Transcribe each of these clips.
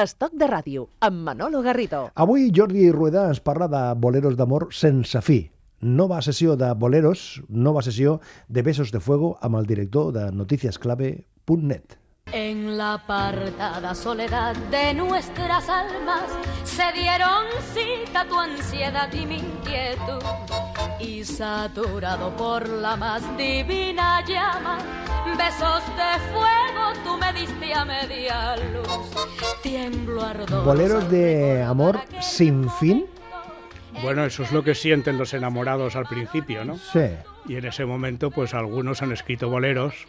Estoc de ràdio, amb Manolo Garrido. Avui Jordi Rueda ens parla de boleros d'amor sense fi. Nova sessió de boleros, nova sessió de Besos de Fuego amb el director de noticiasclave.net. En la apartada soledad de nuestras almas se dieron cita tu ansiedad y mi inquietud. Y saturado por la más divina llama, besos de fuego tú me diste a media luz. Tiemblo ardor. Boleros de amor sin fin. Bueno, eso es lo que sienten los enamorados al principio, ¿no? Sí. Y en ese momento, pues algunos han escrito boleros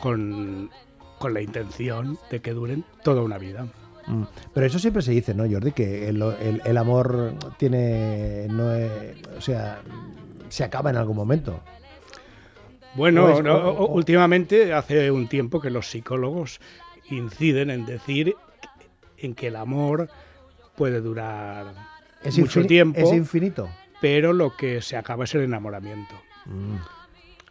con, con la intención de que duren toda una vida. Mm. Pero eso siempre se dice, ¿no, Jordi? Que el, el- el amor tiene. No es- o sea, se acaba en algún momento. Bueno, O es- no, o- o- últimamente hace un tiempo que los psicólogos inciden en decir en que el amor puede durar Es mucho tiempo, Es infinito. pero lo que se acaba es el enamoramiento. Mm.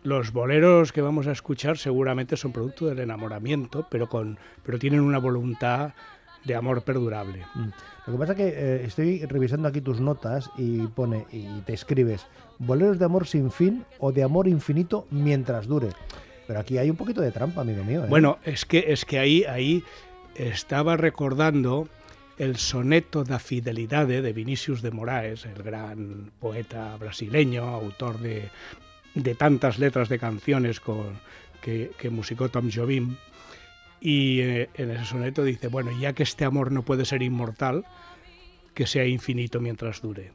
Los boleros que vamos a escuchar seguramente son producto del enamoramiento, pero con pero tienen una voluntad de amor perdurable. Mm. Lo que pasa es que eh, estoy revisando aquí tus notas y pone y te escribes boleros de amor sin fin o de amor infinito mientras dure. Pero aquí hay un poquito de trampa, amigo mío. ¿eh? Bueno, es que es que ahí ahí estaba recordando el soneto da fidelidade de Vinicius de Moraes, el gran poeta brasileño, autor de, de tantas letras de canciones con, que, que musicó Tom Jobim. Y eh, en ese soneto dice, bueno, ya que este amor no puede ser inmortal, que sea infinito mientras dure.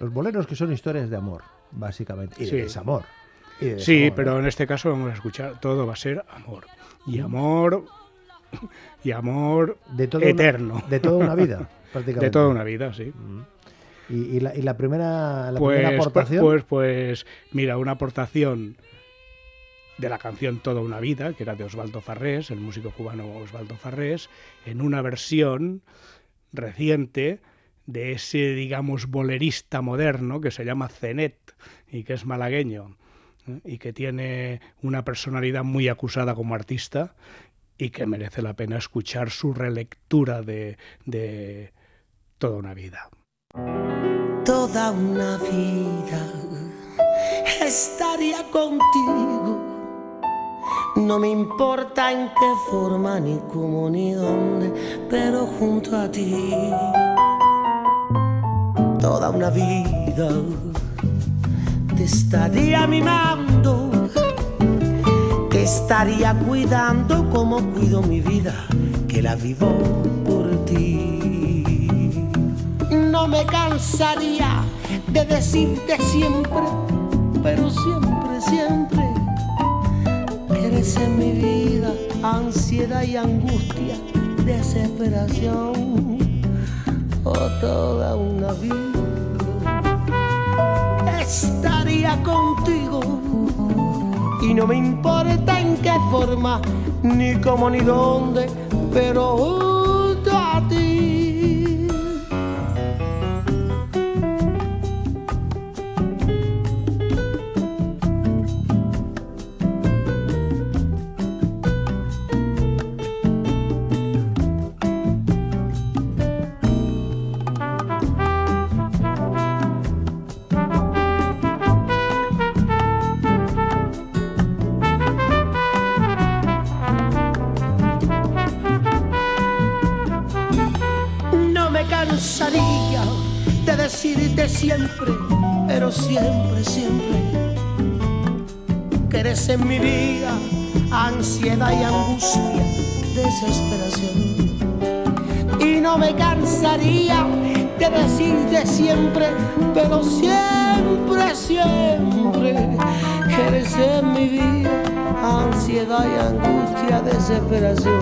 Los boleros que son historias de amor, básicamente. Y de Sí. desamor. Y de Sí, desamor, pero ¿eh? en este caso vamos a escuchar, todo va a ser amor. Y amor, y amor de una- eterno. de toda una vida, prácticamente. De toda una vida, sí. Y, y la, y la primera, la primera Pues, aportación. pues, pues, mira, una aportación de la canción Toda una vida, que era de Osvaldo Farrés, el músico cubano Osvaldo Farrés, en una versión reciente de ese, digamos, bolerista moderno que se llama Zenet y que es malagueño ¿eh? y que tiene una personalidad muy acusada como artista y que merece la pena escuchar su relectura de, de Toda una vida. toda una vida estaría contigo. No me importa en qué forma, ni cómo, ni dónde, pero junto a ti. Toda una vida te estaría mimando, te estaría cuidando como cuido mi vida, que la vivo por ti. No me cansaría de decirte siempre, pero siempre, siempre, en mi vida ansiedad y angustia, desesperación, oh, toda una vida. Estaría contigo y no me importa en qué forma, ni cómo, ni dónde, pero junto a ti. Decirte siempre, pero siempre, siempre, que en mi vida ansiedad y angustia, desesperación. Y no me cansaría de decirte siempre, pero siempre, siempre, que en mi vida ansiedad y angustia, desesperación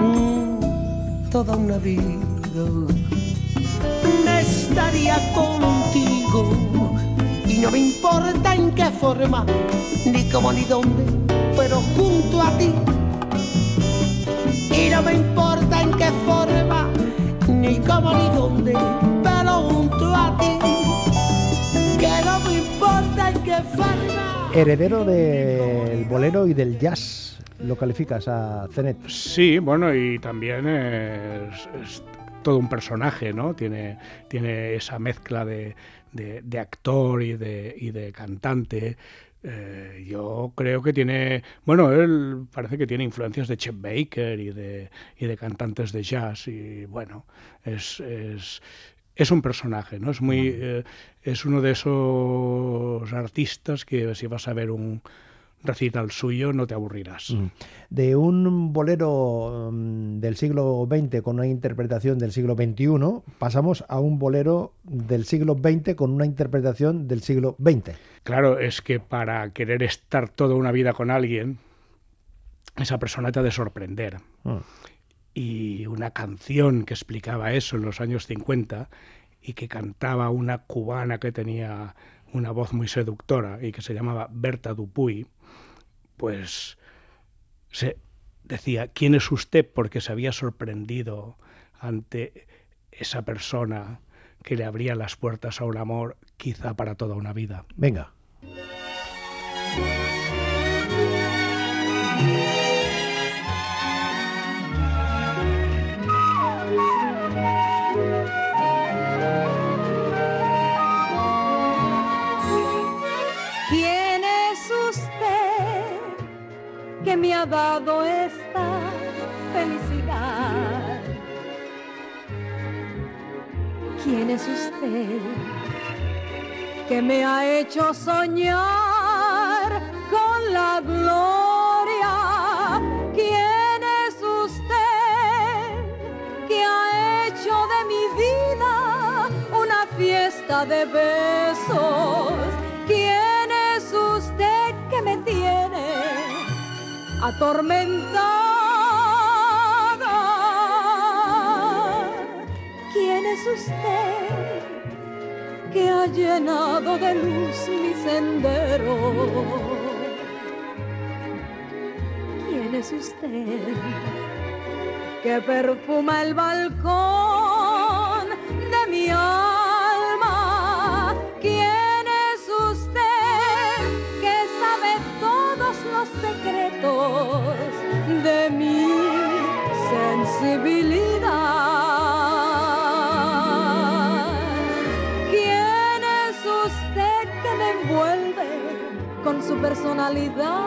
mm, toda una vida. Estaría contigo y no me importa en qué forma, ni cómo ni dónde, pero junto a ti. Y no me importa en qué forma, ni cómo ni dónde, pero junto a ti. Que no me importa en qué forma. Heredero del bolero y del jazz. lo calificas a Zenet. Sí, bueno, y también es, es todo un personaje, ¿no? Tiene, tiene esa mezcla de, de, de actor y de, y de cantante. Eh, yo creo que tiene, bueno, él parece que tiene influencias de Chet Baker y de, y de cantantes de jazz y bueno, es, es, es un personaje, ¿no? Es muy, eh, es uno de esos artistas que si vas a ver un recital suyo no te aburrirás. Mm. De un bolero mm, del siglo XX con una interpretación del siglo XXI, pasamos a un bolero del siglo XX con una interpretación del siglo XX. Claro, es que para querer estar toda una vida con alguien, esa persona te ha de sorprender. Mm. Y una canción que explicaba eso en los años 50 y que cantaba una cubana que tenía una voz muy seductora y que se llamaba Berta Dupuy, pues se decía, ¿quién es usted? Porque se había sorprendido ante esa persona que le abría las puertas a un amor quizá para toda una vida. Venga. Dado esta felicidad? ¿Quién es usted que me ha hecho soñar con la gloria? ¿Quién es usted que ha hecho de mi vida una fiesta de besos? Atormentada? ¿Quién es usted que ha llenado de luz mi sendero? ¿Quién es usted que perfuma el balcón personalidad?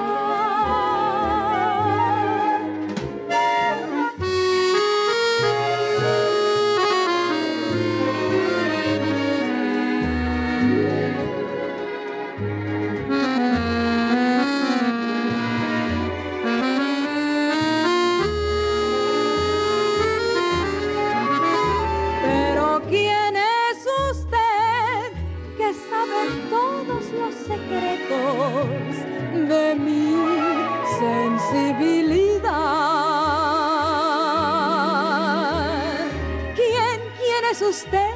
Secretos de mi sensibilidad? ¿Quién, quién es usted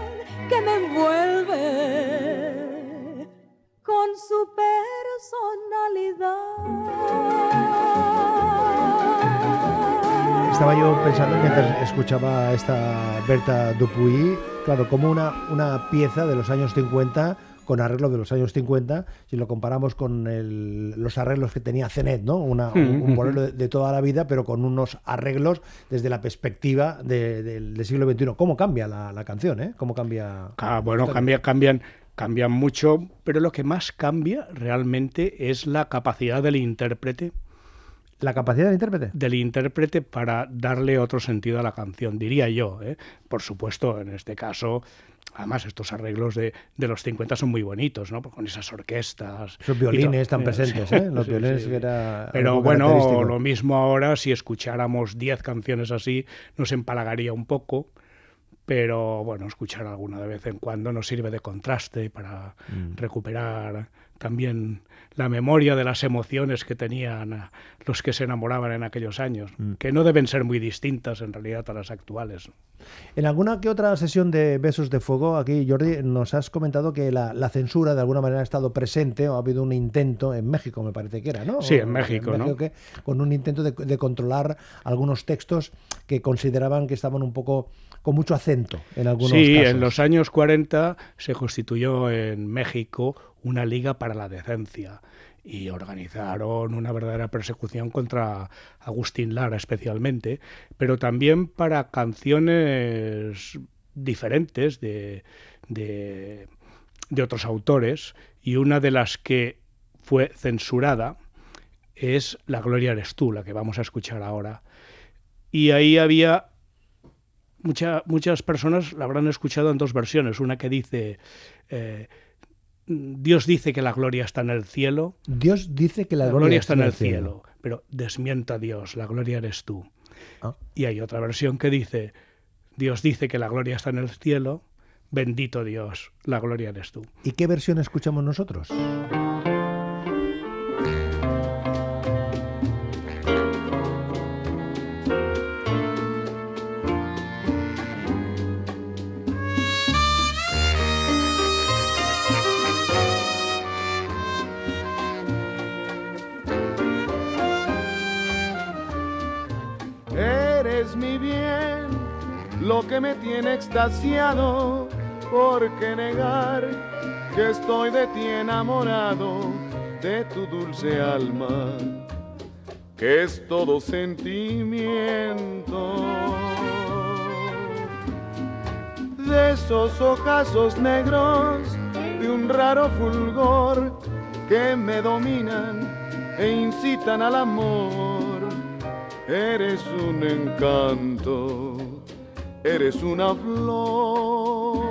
que me envuelve con su personalidad? Estaba yo pensando mientras escuchaba esta Berta Dupuy, claro, como una, una pieza de los años 50 con arreglo de los años 50, si lo comparamos con el- los arreglos que tenía Zenet, ¿no? Una- un, un bolero de, de toda la vida, pero con unos arreglos desde la perspectiva de- del- del siglo XXI. ¿Cómo cambia la, la canción, eh? ¿Cómo cambia? Ah, bueno, cambia, cambian, cambian mucho, pero lo que más cambia realmente es la capacidad del intérprete, ¿La capacidad del intérprete? del intérprete para darle otro sentido a la canción, diría yo. ¿eh? Por supuesto, en este caso, además estos arreglos de, de los 50 son muy bonitos, ¿no? Con esas orquestas. Esos violines tan eh, presentes, ¿eh? Los sí, violines sí. que era Pero bueno, lo mismo ahora, si escucháramos 10 canciones así, nos empalagaría un poco. Pero bueno, escuchar alguna de vez en cuando nos sirve de contraste para Mm. recuperar también la memoria de las emociones que tenían ah, los que se enamoraban en aquellos años, Mm. que no deben ser muy distintas en realidad a las actuales. En alguna que otra sesión de Besos de Fuego, aquí Jordi, nos has comentado que la, la censura de alguna manera ha estado presente o ha habido un intento en México, me parece que era, ¿no? Sí, en México, ¿no? que- con un intento de, de controlar algunos textos que consideraban que estaban un poco con mucho acento en algunos Sí, casos. en los años 40 se constituyó en México una liga para la decencia y organizaron una verdadera persecución contra Agustín Lara especialmente, pero también para canciones diferentes de, de, de otros autores y una de las que fue censurada es La Gloria eres tú, la que vamos a escuchar ahora. Y ahí había mucha, muchas personas la habrán escuchado en dos versiones, una que dice eh, Dios dice que la gloria está en el cielo. Dios dice que la, La gloria, gloria está en el cielo, pero desmienta a Dios, la gloria eres tú. Ah. Y hay otra versión que dice, Dios dice que la gloria está en el cielo, bendito Dios, la gloria eres tú. ¿Y qué versión escuchamos nosotros? Lo que me tiene extasiado, ¿por qué negar que estoy de ti enamorado, de tu dulce alma, que es todo sentimiento? De esos ojazos negros, de un raro fulgor que me dominan e incitan al amor. Eres un encanto, eres una flor.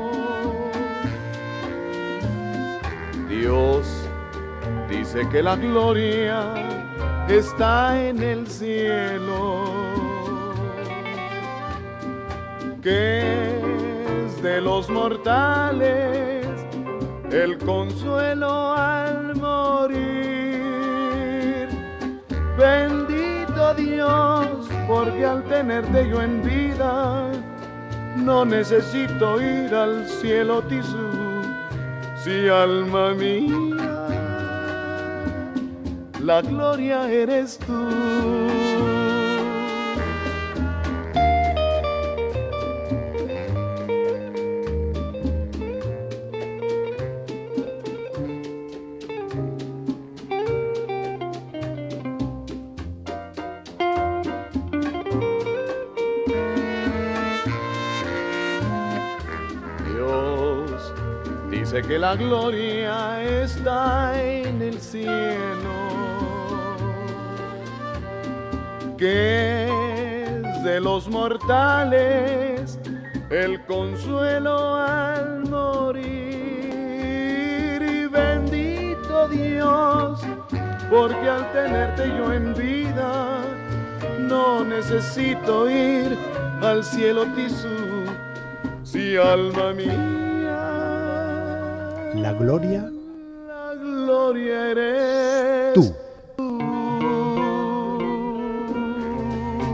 Dios dice que la gloria está en el cielo, que es de los mortales el consuelo al morir. Bendito Dios, porque al tenerte yo en vida, no necesito ir al cielo tisú, si alma mía, la gloria eres tú. Que la gloria está en el cielo, que es de los mortales el consuelo al morir. Y bendito Dios, porque al tenerte yo en vida, no necesito ir al cielo tisú si alma mía, La gloria, la gloria eres tú.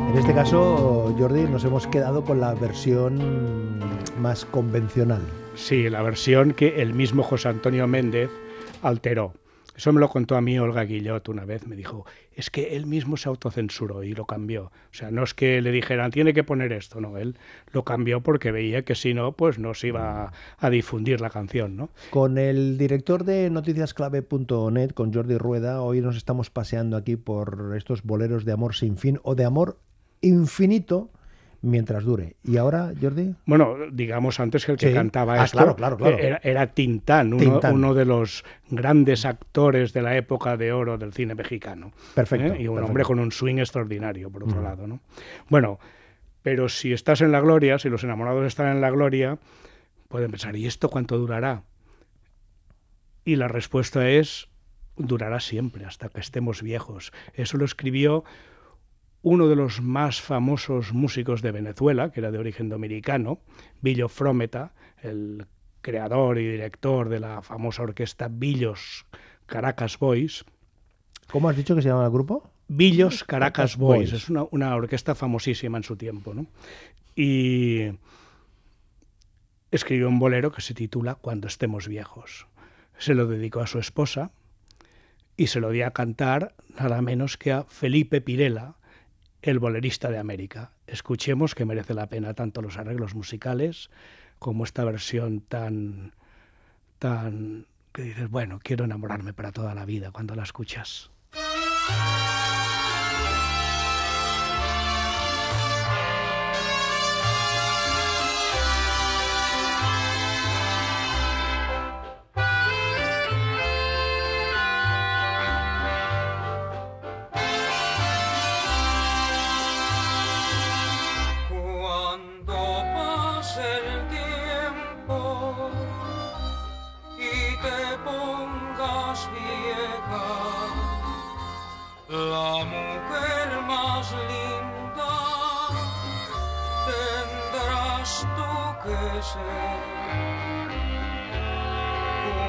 En este caso, Jordi, nos hemos quedado con la versión más convencional. Sí, la versión que el mismo José Antonio Méndez alteró. Eso me lo contó a mí Olga Guillot una vez. Me dijo, es que él mismo se autocensuró y lo cambió. O sea, no es que le dijeran, tiene que poner esto, no. Él lo cambió porque veía que si no, pues no se iba a difundir la canción, ¿no? Con el director de noticiasclave.net, con Jordi Rueda, hoy nos estamos paseando aquí por estos boleros de amor sin fin o de amor infinito mientras dure. Y ahora, Jordi, Bueno, digamos antes que el que Sí. cantaba Ah, esto claro, claro, claro. Era, era Tintán, uno, Tintán. uno de los grandes actores de la época de oro del cine mexicano. Perfecto, ¿eh? Y un perfecto. hombre con un swing extraordinario, por otro lado. ¿no? Bueno, pero si estás en la gloria, si los enamorados están en la gloria, pueden pensar, ¿y esto cuánto durará? Y la respuesta es, durará siempre, hasta que estemos viejos. Eso lo escribió uno de los más famosos músicos de Venezuela, que era de origen dominicano, Billo Frometa, el creador y director de la famosa orquesta Billos Caracas Boys. ¿cómo has dicho que se llama el grupo? Billos Caracas Boys, Boys. es una, una orquesta famosísima en su tiempo. ¿no? Y escribió un bolero que se titula Cuando estemos viejos. Se lo dedicó a su esposa y se lo dio a cantar nada menos que a Felipe Pirela, el bolerista de América. Escuchemos que merece la pena tanto los arreglos musicales como esta versión tan, tan que dices, bueno, quiero enamorarme para toda la vida cuando la escuchas.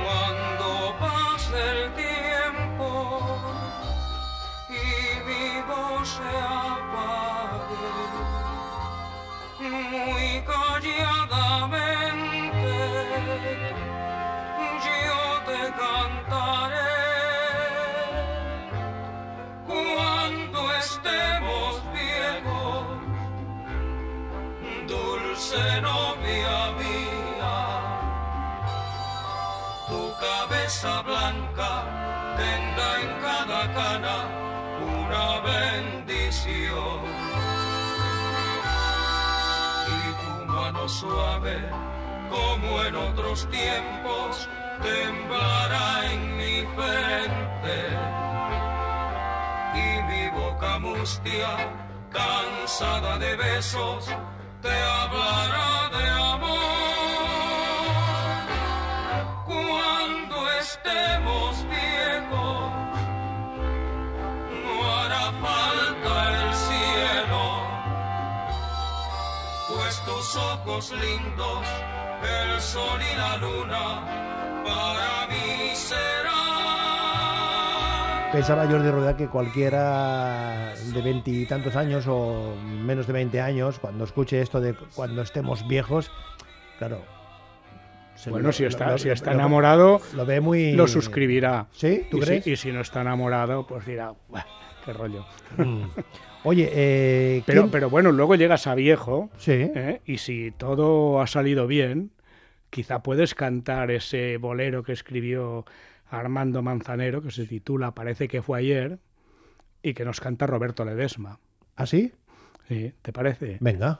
Cuando pase el tiempo y mi voz se apague muy calladamente yo te cantaré cabeza blanca tenga en cada cana una bendición y tu mano suave, como en otros tiempos, temblará en mi frente. Y mi boca mustia, cansada de besos, te hablará de amor. Tus ojos lindos, el sol y la luna, para mí serán. Pensaba Jordi Rodea que cualquiera de veintitantos años o menos de 20 años, cuando escuche esto de cuando estemos viejos, claro. Bueno, si está, lo- si está enamorado, lo ve muy. lo suscribirá. ¿Sí? ¿Tú y, crees? Si, y si no está enamorado, pues dirá, "Buah, qué rollo. Mm. Oye, eh, Pero, ¿quién- pero bueno, luego llegas a viejo Sí. ¿eh? y si todo ha salido bien, quizá puedes cantar ese bolero que escribió Armando Manzanero, que se titula Parece que fue ayer, y que nos canta Roberto Ledesma. ¿Así? ¿Sí? ¿Te parece? Venga.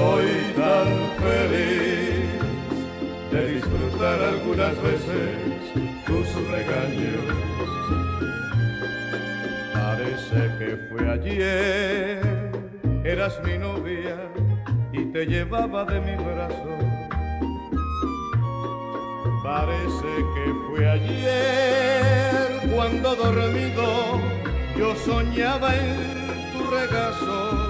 Soy tan feliz de disfrutar algunas veces tus regaños. Parece que fue ayer, eras mi novia y te llevaba de mi brazo. Parece que fue ayer cuando dormido yo soñaba en tu regazo.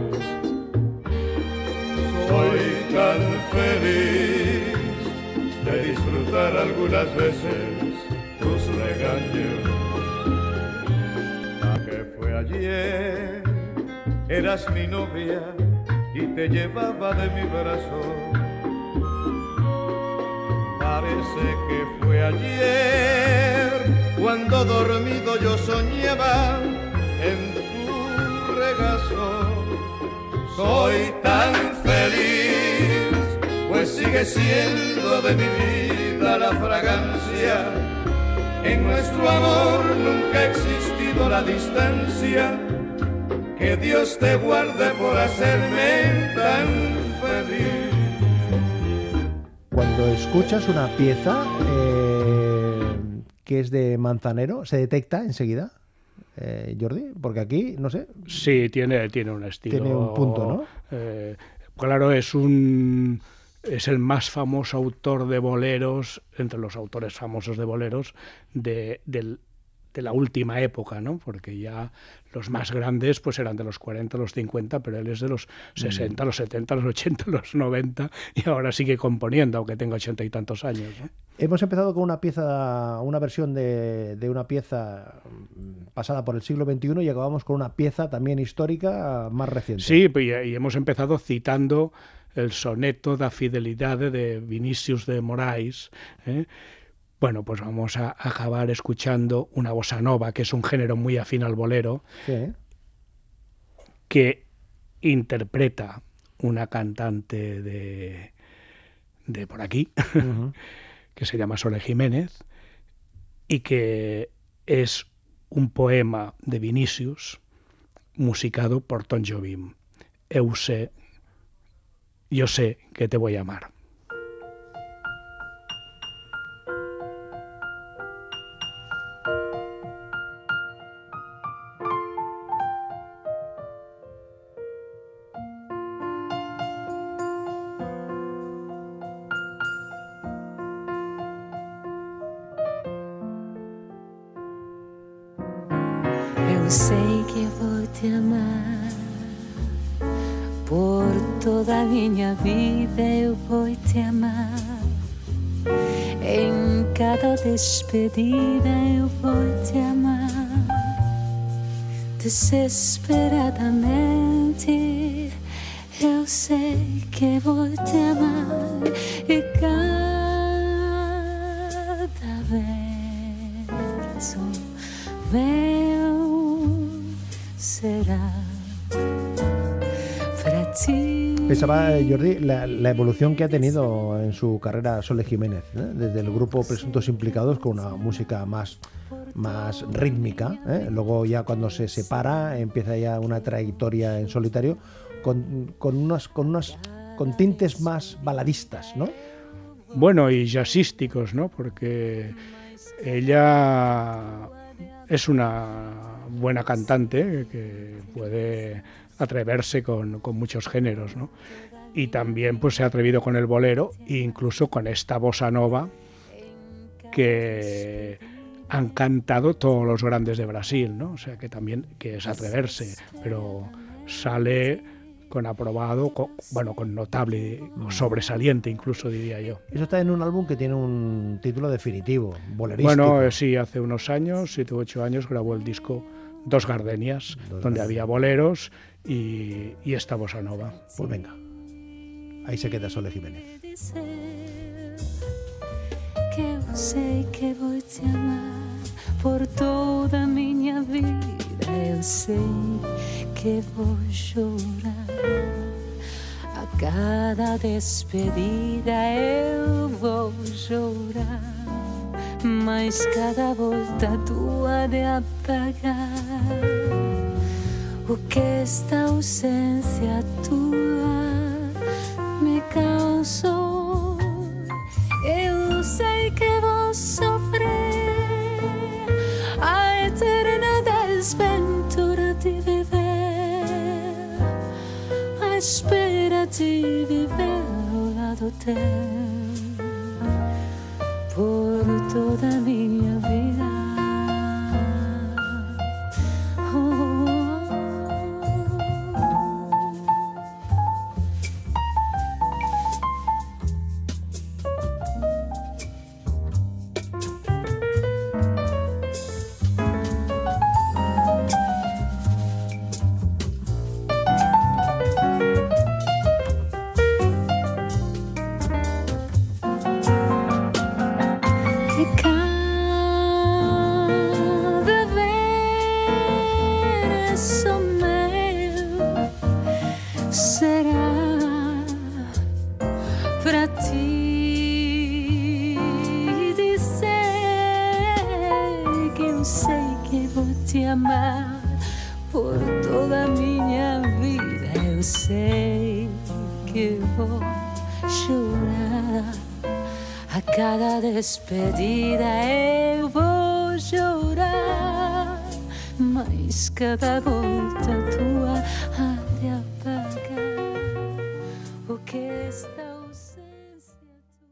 Tan feliz de disfrutar algunas veces tus regaños. La que fue ayer, eras mi novia y te llevaba de mi brazo. Parece que fue ayer cuando dormido yo soñaba en tu regazo. Soy tan feliz, sigue siendo de mi vida la fragancia. En nuestro amor nunca ha existido la distancia. Que Dios te guarde por hacerme tan feliz. Cuando escuchas una pieza eh, que es de Manzanero, ¿se detecta enseguida, eh, Jordi? Porque aquí, no sé, Sí, tiene, tiene un estilo. Tiene un punto, ¿no? eh, claro, es un es el más famoso autor de boleros, entre los autores famosos de boleros, de, del- de la última época, ¿no? Porque ya los más grandes pues eran de los 40, los 50, pero él es de los 60, los 70, los 80, los 90 y ahora sigue componiendo, aunque tenga ochenta y tantos años. ¿no? Hemos empezado con una pieza, una versión de, de una pieza mm, pasada por el siglo XXI y acabamos con una pieza también histórica más reciente. Sí, y, y hemos empezado citando el soneto da fidelidade de Vinicius de Moraes. ¿eh? Bueno, pues vamos a acabar escuchando una bossa nova, que es un género muy afín al bolero, Sí. que interpreta una cantante de, de por aquí, que se llama Sole Jiménez, y que es un poema de Vinicius musicado por Tom Jobim. Eu sé, yo sé que te voy a amar. Desesperadamente. Eu sei que vou te amar e cada verso meu será. Pensaba, Jordi, la, la evolución que ha tenido en su carrera Sole Jiménez, ¿eh? desde el grupo Presuntos Implicados con una música más, más rítmica, ¿eh? luego ya cuando se separa empieza ya una trayectoria en solitario con, con unas, con unas con tintes más baladistas, ¿no? Bueno, y jazzísticos, ¿no? Porque ella es una buena cantante que puede atreverse con, con muchos géneros, ¿no? Y también pues se ha atrevido con el bolero e incluso con esta bossa nova que han cantado todos los grandes de Brasil, ¿no? O sea que también que es atreverse, pero sale con aprobado, con- bueno, con notable, sobresaliente incluso diría yo. Eso está en un álbum que tiene un título definitivo, bolerístico. Bueno, eh, sí, hace unos años, siete u ocho años, grabó el disco Dos Gardenias, Dos donde Gardenias. había boleros y, y esta bossa nova. Pues venga, ahí se queda Sole Jiménez. que eu sei que vou te amar por toda a minha vida. Eu sei que vou chorar a cada despedida. Eu vou chorar, mas cada volta tua de apagar o que esta ausência tua me causou. 的。Que está.